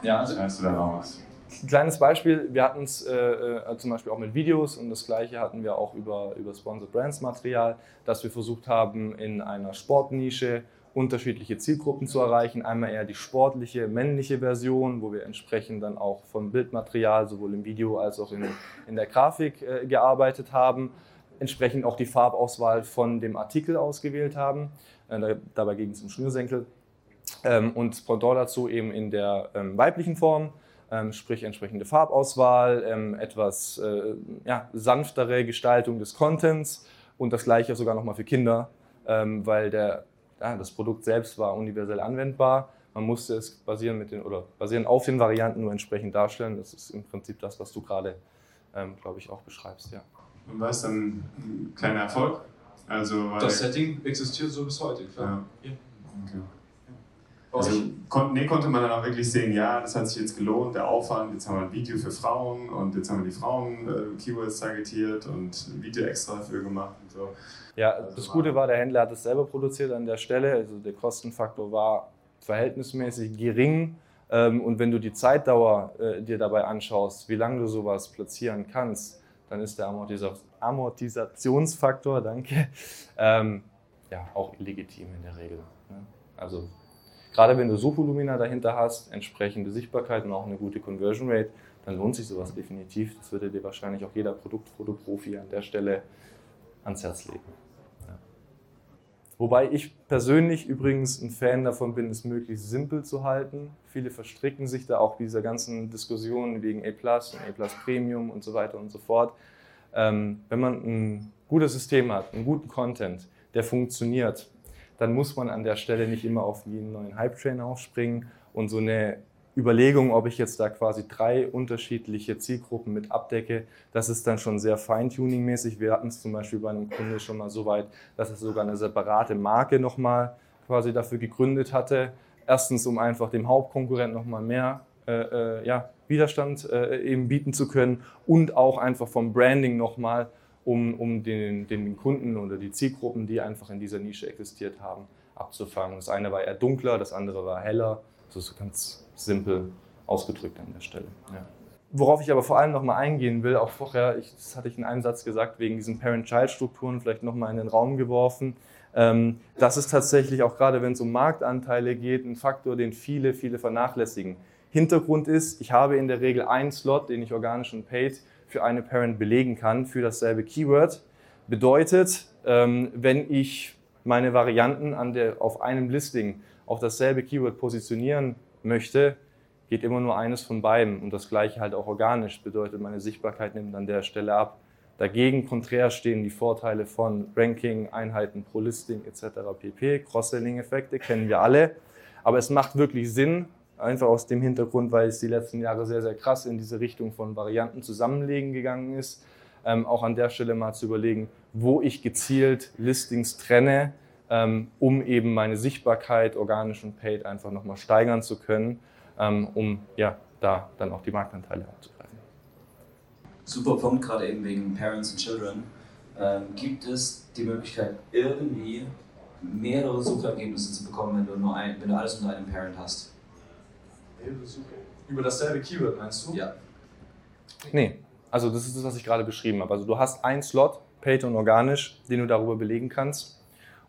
Ja, also hast du da noch was. Ein kleines Beispiel, wir hatten es äh, äh, zum Beispiel auch mit Videos und das gleiche hatten wir auch über, über Sponsored Brands Material, dass wir versucht haben, in einer Sportnische unterschiedliche Zielgruppen zu erreichen. Einmal eher die sportliche, männliche Version, wo wir entsprechend dann auch vom Bildmaterial sowohl im Video als auch in, in der Grafik äh, gearbeitet haben. Entsprechend auch die Farbauswahl von dem Artikel ausgewählt haben. Äh, da, dabei ging es um Schnürsenkel. Ähm, und Pendant dazu eben in der ähm, weiblichen Form ähm, sprich entsprechende Farbauswahl, ähm, etwas äh, ja, sanftere Gestaltung des Contents und das gleiche sogar nochmal für Kinder, ähm, weil der, ja, das Produkt selbst war universell anwendbar. Man musste es basierend, mit den, oder basierend auf den Varianten nur entsprechend darstellen. Das ist im Prinzip das, was du gerade, ähm, glaube ich, auch beschreibst. Ja. Und war es dann ein kleiner Erfolg? Also, Das Setting existiert so bis heute, klar. Ja. Ja. Okay. Also kon nee, konnte man dann auch wirklich sehen, ja, das hat sich jetzt gelohnt, der Aufwand, jetzt haben wir ein Video für Frauen und jetzt haben wir die Frauen-Keywords targetiert und ein Video extra dafür gemacht und so. Ja, das Gute war, der Händler hat es selber produziert an der Stelle. Also der Kostenfaktor war verhältnismäßig gering. Ähm, Und wenn du die Zeitdauer äh, dir dabei anschaust, wie lange du sowas platzieren kannst, dann ist der Amortisa Amortisationsfaktor, danke, ähm, ja, auch illegitim in der Regel. Ne? Also gerade wenn du Suchvolumina dahinter hast, entsprechende Sichtbarkeit und auch eine gute Conversion Rate, dann lohnt sich sowas definitiv. Das würde dir wahrscheinlich auch jeder Produktfotoprofi an der Stelle ans Herz legen. Ja. Wobei ich persönlich übrigens ein Fan davon bin, es möglichst simpel zu halten. Viele verstricken sich da auch dieser ganzen Diskussionen wegen A und A Premium und so weiter und so fort. Ähm, wenn man ein gutes System hat, einen guten Content, der funktioniert, dann muss man an der Stelle nicht immer auf jeden neuen Hype-Train aufspringen und so eine Überlegung, ob ich jetzt da quasi drei unterschiedliche Zielgruppen mit abdecke, das ist dann schon sehr Feintuning-mäßig. Wir hatten es zum Beispiel bei einem Kunde schon mal so weit, dass er sogar eine separate Marke nochmal quasi dafür gegründet hatte. Erstens, um einfach dem Hauptkonkurrent nochmal mehr äh, äh, ja, Widerstand äh, eben bieten zu können und auch einfach vom Branding nochmal, um, um den, den Kunden oder die Zielgruppen, die einfach in dieser Nische existiert haben, abzufangen. Das eine war eher dunkler, das andere war heller. Das ist ganz simpel ausgedrückt an der Stelle. Ja. Worauf ich aber vor allem nochmal eingehen will, auch vorher, ich, das hatte ich in einem Satz gesagt, wegen diesen Parent-Child-Strukturen vielleicht nochmal in den Raum geworfen. Ähm, das ist tatsächlich auch gerade, wenn es um Marktanteile geht, ein Faktor, den viele, viele vernachlässigen. Hintergrund ist, ich habe in der Regel einen Slot, den ich organisch und paid für eine Parent belegen kann, für dasselbe Keyword. Bedeutet, ähm, wenn ich meine Varianten an der, auf einem Listing auf dasselbe Keyword positionieren möchte, geht immer nur eines von beiden. Und das gleiche halt auch organisch, bedeutet, meine Sichtbarkeit nimmt an der Stelle ab. Dagegen konträr stehen die Vorteile von Ranking, Einheiten pro Listing etc. pp. Cross-Selling-Effekte kennen wir alle. Aber es macht wirklich Sinn, einfach aus dem Hintergrund, weil es die letzten Jahre sehr, sehr krass in diese Richtung von Varianten zusammenlegen gegangen ist. Ähm, auch an der Stelle mal zu überlegen, wo ich gezielt Listings trenne, ähm, um eben meine Sichtbarkeit, organisch und paid, einfach nochmal steigern zu können, ähm, um ja, da dann auch die Marktanteile abzugreifen. Super Punkt, gerade eben wegen Parents and Children. Ähm, gibt es die Möglichkeit, irgendwie mehrere Suchergebnisse zu bekommen, wenn du, nur ein, wenn du alles unter einem Parent hast? Über dasselbe Keyword meinst du? Ja. Nee, also das ist das, was ich gerade beschrieben habe. Also du hast einen Slot, paid und organisch, den du darüber belegen kannst.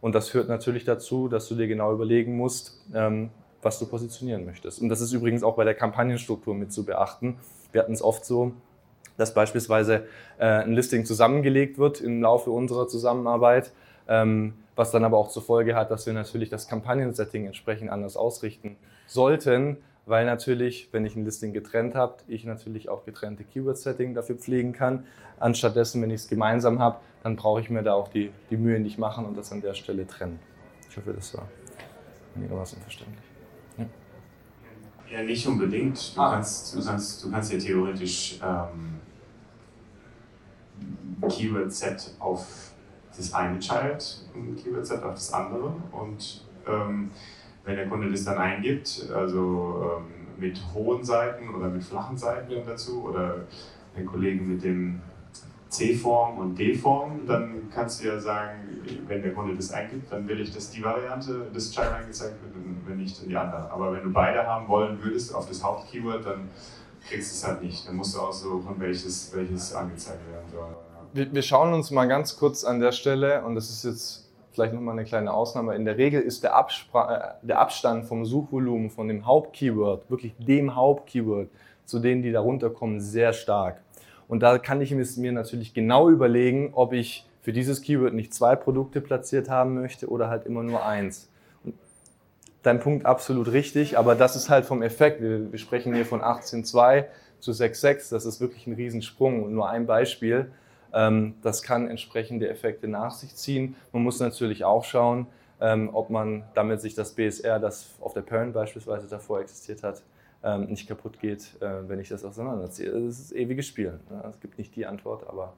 Und das führt natürlich dazu, dass du dir genau überlegen musst, ähm, was du positionieren möchtest. Und das ist übrigens auch bei der Kampagnenstruktur mit zu beachten. Wir hatten es oft so, dass beispielsweise äh, ein Listing zusammengelegt wird im Laufe unserer Zusammenarbeit, ähm, was dann aber auch zur Folge hat, dass wir natürlich das Kampagnensetting entsprechend anders ausrichten sollten, weil natürlich, wenn ich ein Listing getrennt habe, ich natürlich auch getrennte Keyword-Setting dafür pflegen kann. Anstattdessen, wenn ich es gemeinsam habe, dann brauche ich mir da auch die, die Mühe nicht machen und das an der Stelle trennen. Ich hoffe, das war einigermaßen verständlich. Ja. ja, nicht unbedingt. Du, ah. kannst, du, kannst, du kannst ja theoretisch ähm, Keyword-Set auf das eine Child und Keyword-Set auf das andere und ähm, wenn der Kunde das dann eingibt, also ähm, mit hohen Seiten oder mit flachen Seiten dazu oder den Kollegen mit dem C-Form und D-Form, dann kannst du ja sagen, wenn der Kunde das eingibt, dann will ich, dass die Variante des Child angezeigt wird und wenn nicht, dann die andere. Aber wenn du beide haben wollen würdest auf das Hauptkeyword, dann kriegst du es halt nicht. Dann musst du aussuchen, welches, welches angezeigt werden soll. Wir, wir schauen uns mal ganz kurz an der Stelle, und das ist jetzt vielleicht nochmal eine kleine Ausnahme. In der Regel ist der, Abspra äh, der Abstand vom Suchvolumen von dem Hauptkeyword, wirklich dem Hauptkeyword, zu denen, die darunter kommen, sehr stark. Und da kann ich mir natürlich genau überlegen, ob ich für dieses Keyword nicht zwei Produkte platziert haben möchte oder halt immer nur eins. Dein Punkt absolut richtig, aber das ist halt vom Effekt. Wir, wir sprechen hier von 18.2 zu 6.6, das ist wirklich ein Riesensprung und nur ein Beispiel. Ähm, das kann entsprechende Effekte nach sich ziehen. Man muss natürlich auch schauen, ähm, ob man damit sich das BSR, das auf der Parent beispielsweise davor existiert hat, ähm, nicht kaputt geht, äh, wenn ich das auseinanderziehe. Das ist ewiges Spiel. Ne? Es gibt nicht die Antwort, aber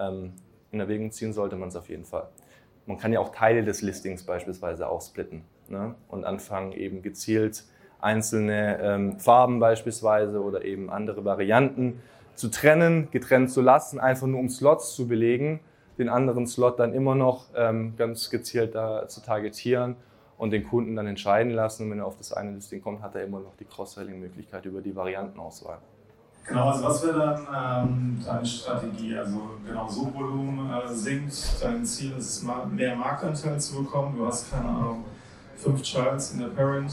in Erwägung ziehen sollte man es auf jeden Fall. Man kann ja auch Teile des Listings beispielsweise aufsplitten ne? und anfangen eben gezielt einzelne Farben beispielsweise oder eben andere Varianten zu trennen, getrennt zu lassen, einfach nur um Slots zu belegen, den anderen Slot dann immer noch ähm, ganz gezielt da zu targetieren und den Kunden dann entscheiden lassen. Und wenn er auf das eine Listing kommt, hat er immer noch die Cross-Selling-Möglichkeit über die Variantenauswahl. Genau, also was wäre dann ähm, deine Strategie? Also genau, Suchvolumen äh, sinkt, dein Ziel ist mehr Marktanteil zu bekommen. Du hast keine Ahnung, fünf Charts in der Parent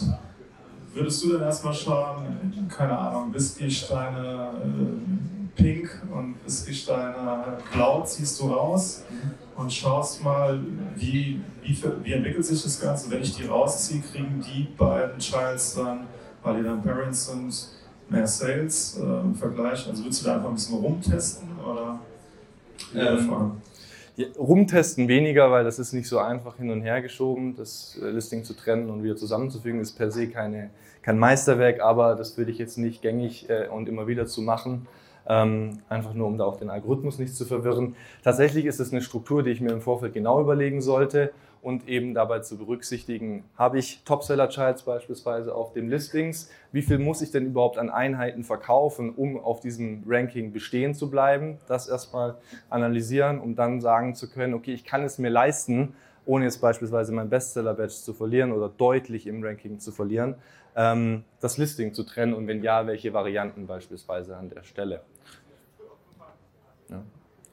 würdest du dann erstmal schauen, keine Ahnung, Whisky-Steine äh, pink und Whisky-Steine blau ziehst du raus und schaust mal, wie, wie, wie entwickelt sich das Ganze. Wenn ich die rausziehe, kriegen die beiden Childs dann, weil die dann Parents sind, mehr Sales äh, im Vergleich. Also würdest du da einfach ein bisschen rumtesten oder? Ähm, ja, rumtesten weniger, weil das ist nicht so einfach hin und her geschoben. Das äh, Listing zu trennen und wieder zusammenzufügen ist per se keine, kein Meisterwerk, aber das würde ich jetzt nicht gängig äh, und immer wieder zu machen. Ähm, einfach nur, um da auch den Algorithmus nicht zu verwirren. Tatsächlich ist es eine Struktur, die ich mir im Vorfeld genau überlegen sollte und eben dabei zu berücksichtigen, habe ich Topseller-Childs beispielsweise auf dem Listings, wie viel muss ich denn überhaupt an Einheiten verkaufen, um auf diesem Ranking bestehen zu bleiben, das erstmal analysieren, um dann sagen zu können, okay, ich kann es mir leisten, ohne jetzt beispielsweise mein Bestseller-Badge zu verlieren oder deutlich im Ranking zu verlieren, ähm, das Listing zu trennen und wenn ja, welche Varianten beispielsweise an der Stelle. Ja.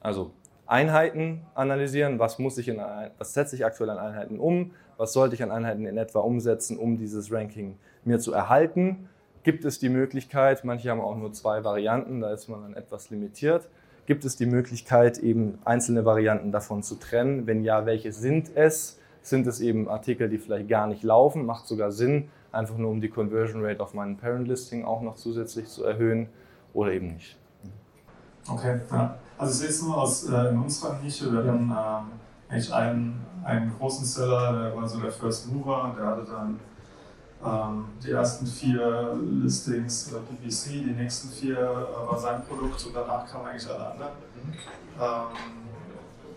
Also Einheiten analysieren, was, muss ich in, was setze ich aktuell an Einheiten um, was sollte ich an Einheiten in etwa umsetzen, um dieses Ranking mir zu erhalten. Gibt es die Möglichkeit, manche haben auch nur zwei Varianten, da ist man dann etwas limitiert, gibt es die Möglichkeit, eben einzelne Varianten davon zu trennen? Wenn ja, welche sind es? Sind es eben Artikel, die vielleicht gar nicht laufen? Macht sogar Sinn, einfach nur um die Conversion Rate auf meinem Parent Listing auch noch zusätzlich zu erhöhen oder eben nicht. Okay, ja. Also ich sehe es nur aus äh, in unserer Nische, wir hatten ähm, eigentlich einen, einen großen Seller, der war so der First Mover, der hatte dann ähm, die ersten vier Listings äh, PPC, die nächsten vier äh, war sein Produkt und danach kamen eigentlich alle anderen. Mhm. Ähm,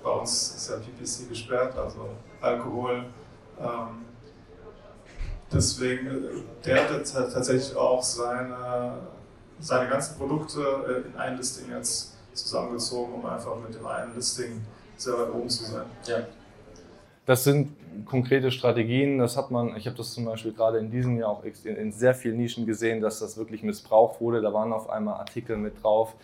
bei uns ist ja PPC gesperrt, also Alkohol. Ähm, deswegen, äh, der hatte tatsächlich auch seine, seine ganzen Produkte äh, in ein Listing jetzt zusammengezogen, um einfach mit dem einen Listing sehr weit oben zu sein. Ja. Das sind konkrete Strategien. Das hat man, ich habe das zum Beispiel gerade in diesem Jahr auch in sehr vielen Nischen gesehen, dass das wirklich missbraucht wurde. Da waren auf einmal Artikel mit drauf,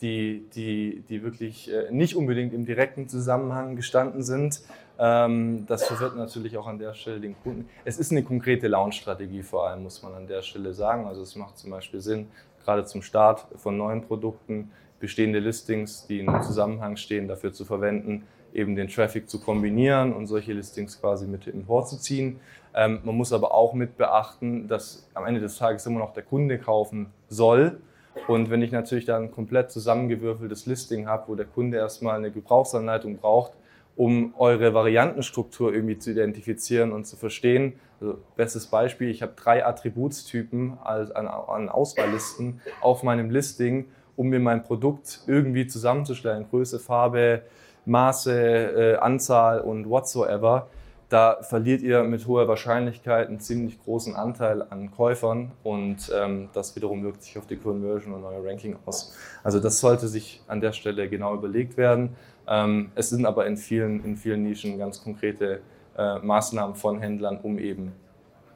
die, die, die wirklich äh, nicht unbedingt im direkten Zusammenhang gestanden sind. Ähm, das verwirrt natürlich auch an der Stelle den Kunden. Es ist eine konkrete Launch-Strategie vor allem, muss man an der Stelle sagen. Also es macht zum Beispiel Sinn, gerade zum Start von neuen Produkten, bestehende Listings, die in Zusammenhang stehen, dafür zu verwenden, eben den Traffic zu kombinieren und solche Listings quasi mit im vorzuziehen. Ähm, man muss aber auch mit beachten, dass am Ende des Tages immer noch der Kunde kaufen soll. Und wenn ich natürlich dann ein komplett zusammengewürfeltes Listing habe, wo der Kunde erstmal eine Gebrauchsanleitung braucht, um eure Variantenstruktur irgendwie zu identifizieren und zu verstehen. Also, bestes Beispiel, ich habe drei Attributstypen an Auswahllisten auf meinem Listing um mir mein Produkt irgendwie zusammenzustellen. Größe, Farbe, Maße, äh, Anzahl und whatsoever. Da verliert ihr mit hoher Wahrscheinlichkeit einen ziemlich großen Anteil an Käufern und ähm, das wiederum wirkt sich auf die Conversion und euer Ranking aus. Also das sollte sich an der Stelle genau überlegt werden. Ähm, es sind aber in vielen, in vielen Nischen ganz konkrete äh, Maßnahmen von Händlern, um eben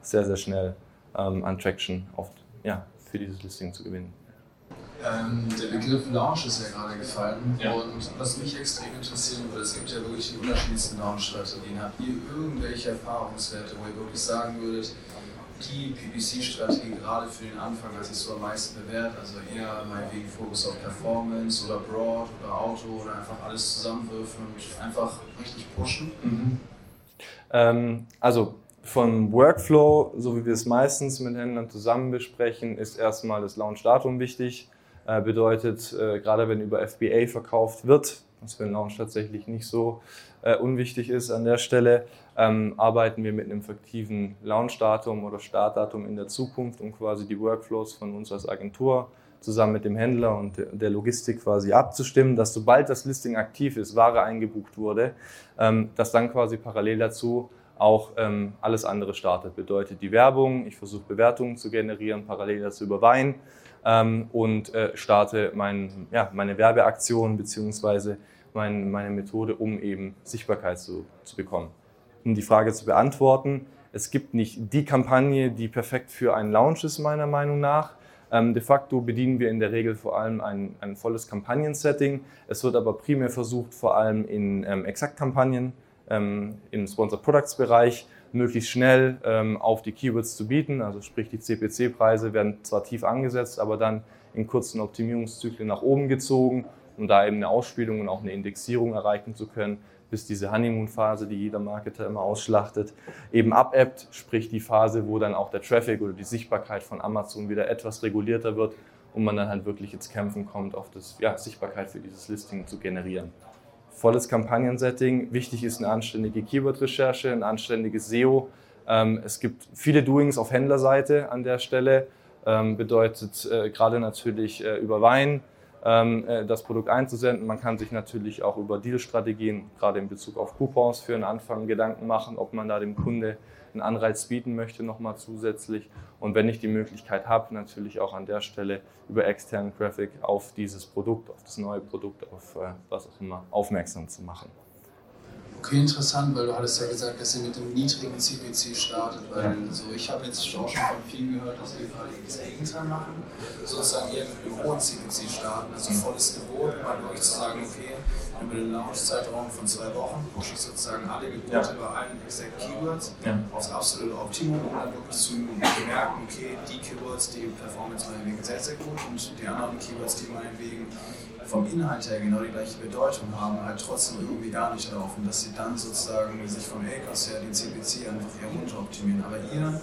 sehr, sehr schnell ähm, an Traction auf, ja, für dieses Listing zu gewinnen. Ähm, der Begriff Launch ist ja gerade gefallen ja. und was mich extrem interessieren würde, es gibt ja wirklich die unterschiedlichsten Launch-Strategien. Habt ihr irgendwelche Erfahrungswerte, wo ihr wirklich sagen würdet, die PPC-Strategie gerade für den Anfang hat sich so am meisten bewährt, also eher meinetwegen Fokus auf Performance oder Broad oder Auto oder einfach alles zusammenwürfen und einfach richtig pushen? Mhm. Ähm, also vom Workflow, so wie wir es meistens mit Händlern zusammen besprechen, ist erstmal das Launch-Datum wichtig. Äh, bedeutet, äh, gerade wenn über FBA verkauft wird, was für einen Launch tatsächlich nicht so äh, unwichtig ist an der Stelle, ähm, arbeiten wir mit einem fiktiven Launchdatum oder Startdatum in der Zukunft, um quasi die Workflows von uns als Agentur zusammen mit dem Händler und der Logistik quasi abzustimmen, dass sobald das Listing aktiv ist, Ware eingebucht wurde, ähm, dass dann quasi parallel dazu auch ähm, alles andere startet. Bedeutet die Werbung, ich versuche Bewertungen zu generieren, parallel dazu über Wein ähm, und äh, starte mein, ja, meine Werbeaktion bzw. Mein, meine Methode, um eben Sichtbarkeit zu, zu bekommen. Um die Frage zu beantworten, es gibt nicht die Kampagne, die perfekt für einen Launch ist, meiner Meinung nach. Ähm, de facto bedienen wir in der Regel vor allem ein, ein volles Kampagnen-Setting. Es wird aber primär versucht, vor allem in ähm, Exakt-Kampagnen ähm, im Sponsor Products Bereich möglichst schnell ähm, auf die Keywords zu bieten. Also sprich, die CPC-Preise werden zwar tief angesetzt, aber dann in kurzen Optimierungszyklen nach oben gezogen, um da eben eine Ausspielung und auch eine Indexierung erreichen zu können, bis diese Honeymoon-Phase, die jeder Marketer immer ausschlachtet, eben abebbt, sprich die Phase, wo dann auch der Traffic oder die Sichtbarkeit von Amazon wieder etwas regulierter wird und man dann halt wirklich ins Kämpfen kommt, auf das ja, Sichtbarkeit für dieses Listing zu generieren volles Kampagnensetting. Wichtig ist eine anständige Keyword-Recherche, ein anständiges SEO. Ähm, es gibt viele Doings auf Händlerseite an der Stelle. Ähm, bedeutet äh, gerade natürlich äh, über Wein ähm, äh, das Produkt einzusenden. Man kann sich natürlich auch über Deal-Strategien, gerade in Bezug auf Coupons, für den Anfang Gedanken machen, ob man da dem Kunde einen Anreiz bieten möchte, nochmal zusätzlich. Und wenn ich die Möglichkeit habe, natürlich auch an der Stelle über externen Traffic auf dieses Produkt, auf das neue Produkt, auf äh, was auch immer, aufmerksam zu machen. Okay, interessant, weil du hattest ja gesagt, dass ihr mit dem niedrigen CPC startet, weil ja. so ich habe jetzt auch schon von vielen gehört, dass wir gerade das Gegenteil machen, sozusagen eher mit einem hohen CPC starten, also volles Gebot, bei euch zu sagen, okay, über den Launch-Zeitraum von zwei Wochen pushe ich sozusagen alle Gebote bei allen Exact Keywords aufs absolute Optimum, um dann wirklich zu merken, okay, die Keywords, die performen jetzt meinetwegen sehr, sehr gut und die anderen Keywords, die meinetwegen vom Inhalt her genau die gleiche Bedeutung haben, halt trotzdem irgendwie gar nicht laufen, dass sie dann sozusagen sich vom ACOS her die CPC einfach eher runter optimieren. Aber ihr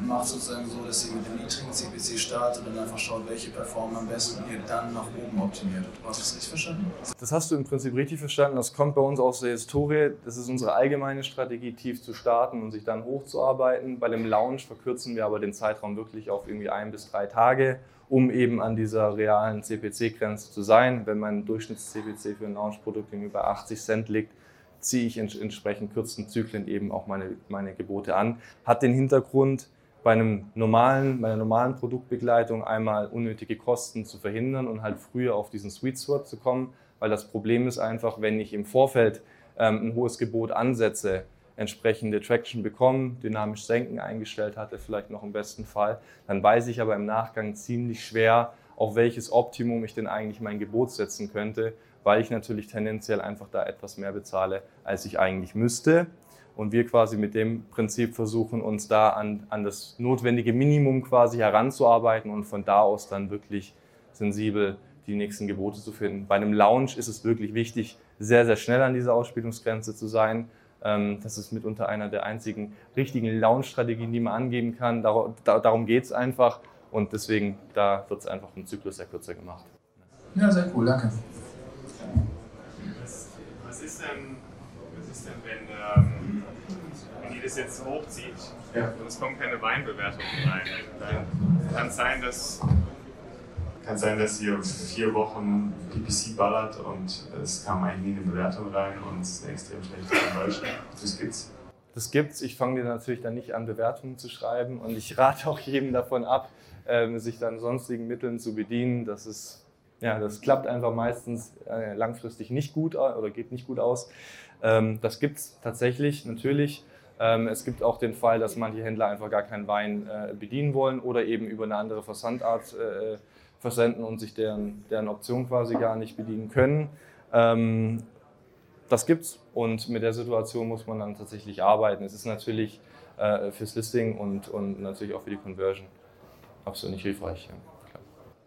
macht sozusagen so, dass ihr mit dem niedrigen CPC startet und einfach schaut, welche performen am besten und ihr dann nach oben optimiert. Hast du das richtig verstanden? Das hast du im Prinzip richtig verstanden. Das kommt bei uns aus der Historie. Das ist unsere allgemeine Strategie, tief zu starten und sich dann hochzuarbeiten. Bei dem Launch verkürzen wir aber den Zeitraum wirklich auf irgendwie ein bis drei Tage, um eben an dieser realen CPC-Grenze zu sein. Wenn mein Durchschnitts-CPC für ein Launch-Produkt irgendwie bei 80 Cent liegt, ziehe ich in entsprechend kürzen Zyklen eben auch meine, meine Gebote an. Hat den Hintergrund, bei, einem normalen, bei einer normalen Produktbegleitung einmal unnötige Kosten zu verhindern und halt früher auf diesen Sweet Spot zu kommen, weil das Problem ist einfach, wenn ich im Vorfeld ähm, ein hohes Gebot ansetze, entsprechende Traction bekommen, dynamisch senken eingestellt hatte, vielleicht noch im besten Fall, dann weiß ich aber im Nachgang ziemlich schwer, auf welches Optimum ich denn eigentlich mein Gebot setzen könnte, weil ich natürlich tendenziell einfach da etwas mehr bezahle, als ich eigentlich müsste und wir quasi mit dem Prinzip versuchen, uns da an, an das notwendige Minimum quasi heranzuarbeiten und von da aus dann wirklich sensibel die nächsten Gebote zu finden. Bei einem Lounge ist es wirklich wichtig, sehr, sehr schnell an dieser Ausspielungsgrenze zu sein. Ähm, das ist mitunter einer der einzigen richtigen Lounge-Strategien, die man angeben kann. Darum geht es einfach und deswegen, da wird es einfach im Zyklus sehr kürzer gemacht. Ja, sehr cool, danke. Was ist denn, das jetzt hochzieht ja. und es kommen keine Weinbewertungen rein, dann kann es sein, dass kann sein, dass ihr vier Wochen PPC ballert und es kam eigentlich nie eine Bewertung rein und es ist eine extrem schlechte Conversion. Das gibt's. Das gibt's. Ich fange dir natürlich dann nicht an, Bewertungen zu schreiben und ich rate auch jedem davon ab, ähm, sich dann sonstigen Mitteln zu bedienen. Das ist ja, das klappt einfach meistens äh, langfristig nicht gut oder geht nicht gut aus. Ähm, das gibt es tatsächlich natürlich. Ähm, es gibt auch den Fall, dass manche Händler einfach gar keinen Wein äh, bedienen wollen oder eben über eine andere Versandart äh, versenden und sich deren, deren Option quasi gar nicht bedienen können. Ähm, das gibt's und mit der Situation muss man dann tatsächlich arbeiten. Es ist natürlich äh, fürs Listing und, und natürlich auch für die Conversion absolut nicht hilfreich. Ja.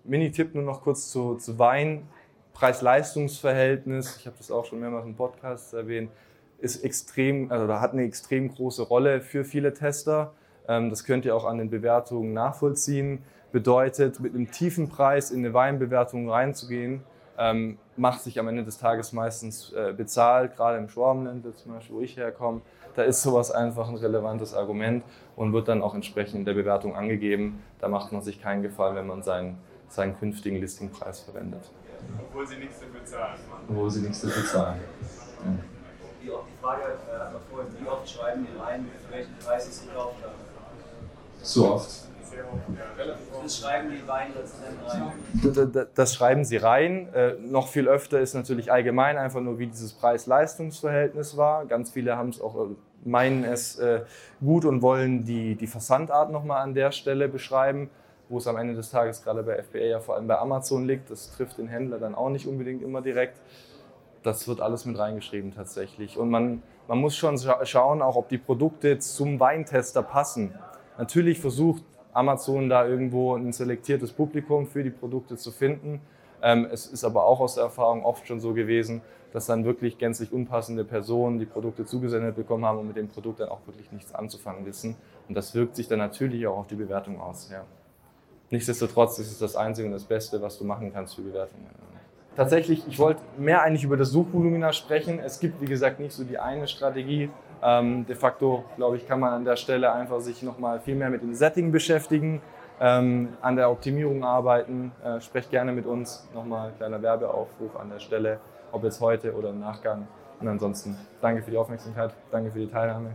Mini-Tipp nur noch kurz zu, zu Wein. Preis-Leistungs-Verhältnis, ich habe das auch schon mehrmals im Podcast erwähnt, ist extrem, also hat eine extrem große Rolle für viele Tester. Ähm, das könnt ihr auch an den Bewertungen nachvollziehen. Bedeutet, mit einem tiefen Preis in eine Weinbewertung reinzugehen, ähm, macht sich am Ende des Tages meistens äh, bezahlt, gerade im Schwabenland, zum Beispiel, wo ich herkomme. Da ist sowas einfach ein relevantes Argument und wird dann auch entsprechend in der Bewertung angegeben. Da macht man sich keinen Gefallen, wenn man seinen, seinen künftigen Listingpreis verwendet. Obwohl sie nichts dafür zahlen. Obwohl sie nichts dafür zahlen. Ja wie oft, die Frage äh, also vorhin, wie oft schreiben die rein, für welchen Preis es gekauft haben? So oft. Das schreiben die rein. Das schreiben sie rein. Äh, noch viel öfter ist natürlich allgemein einfach nur, wie dieses Preis-Leistungs-Verhältnis war. Ganz viele haben es auch, äh, meinen es äh, gut und wollen die, die Versandart nochmal an der Stelle beschreiben, wo es am Ende des Tages gerade bei FBA ja vor allem bei Amazon liegt. Das trifft den Händler dann auch nicht unbedingt immer direkt das wird alles mit reingeschrieben tatsächlich. Und man, man muss schon schauen, auch ob die Produkte zum Weintester passen. Natürlich versucht Amazon da irgendwo ein selektiertes Publikum für die Produkte zu finden. Ähm, es ist aber auch aus der Erfahrung oft schon so gewesen, dass dann wirklich gänzlich unpassende Personen die Produkte zugesendet bekommen haben und mit dem Produkt dann auch wirklich nichts anzufangen wissen. Und das wirkt sich dann natürlich auch auf die Bewertung aus. Ja. Nichtsdestotrotz ist es das Einzige und das Beste, was du machen kannst für Bewertungen. Tatsächlich, ich wollte mehr eigentlich über das Suchvolumina sprechen. Es gibt, wie gesagt, nicht so die eine Strategie. Ähm, de facto, glaube ich, kann man an der Stelle einfach sich nochmal viel mehr mit dem Setting beschäftigen, ähm, an der Optimierung arbeiten. Äh, sprecht gerne mit uns. Nochmal kleiner Werbeaufruf an der Stelle ob jetzt heute oder im Nachgang. Und ansonsten danke für die Aufmerksamkeit, danke für die Teilnahme.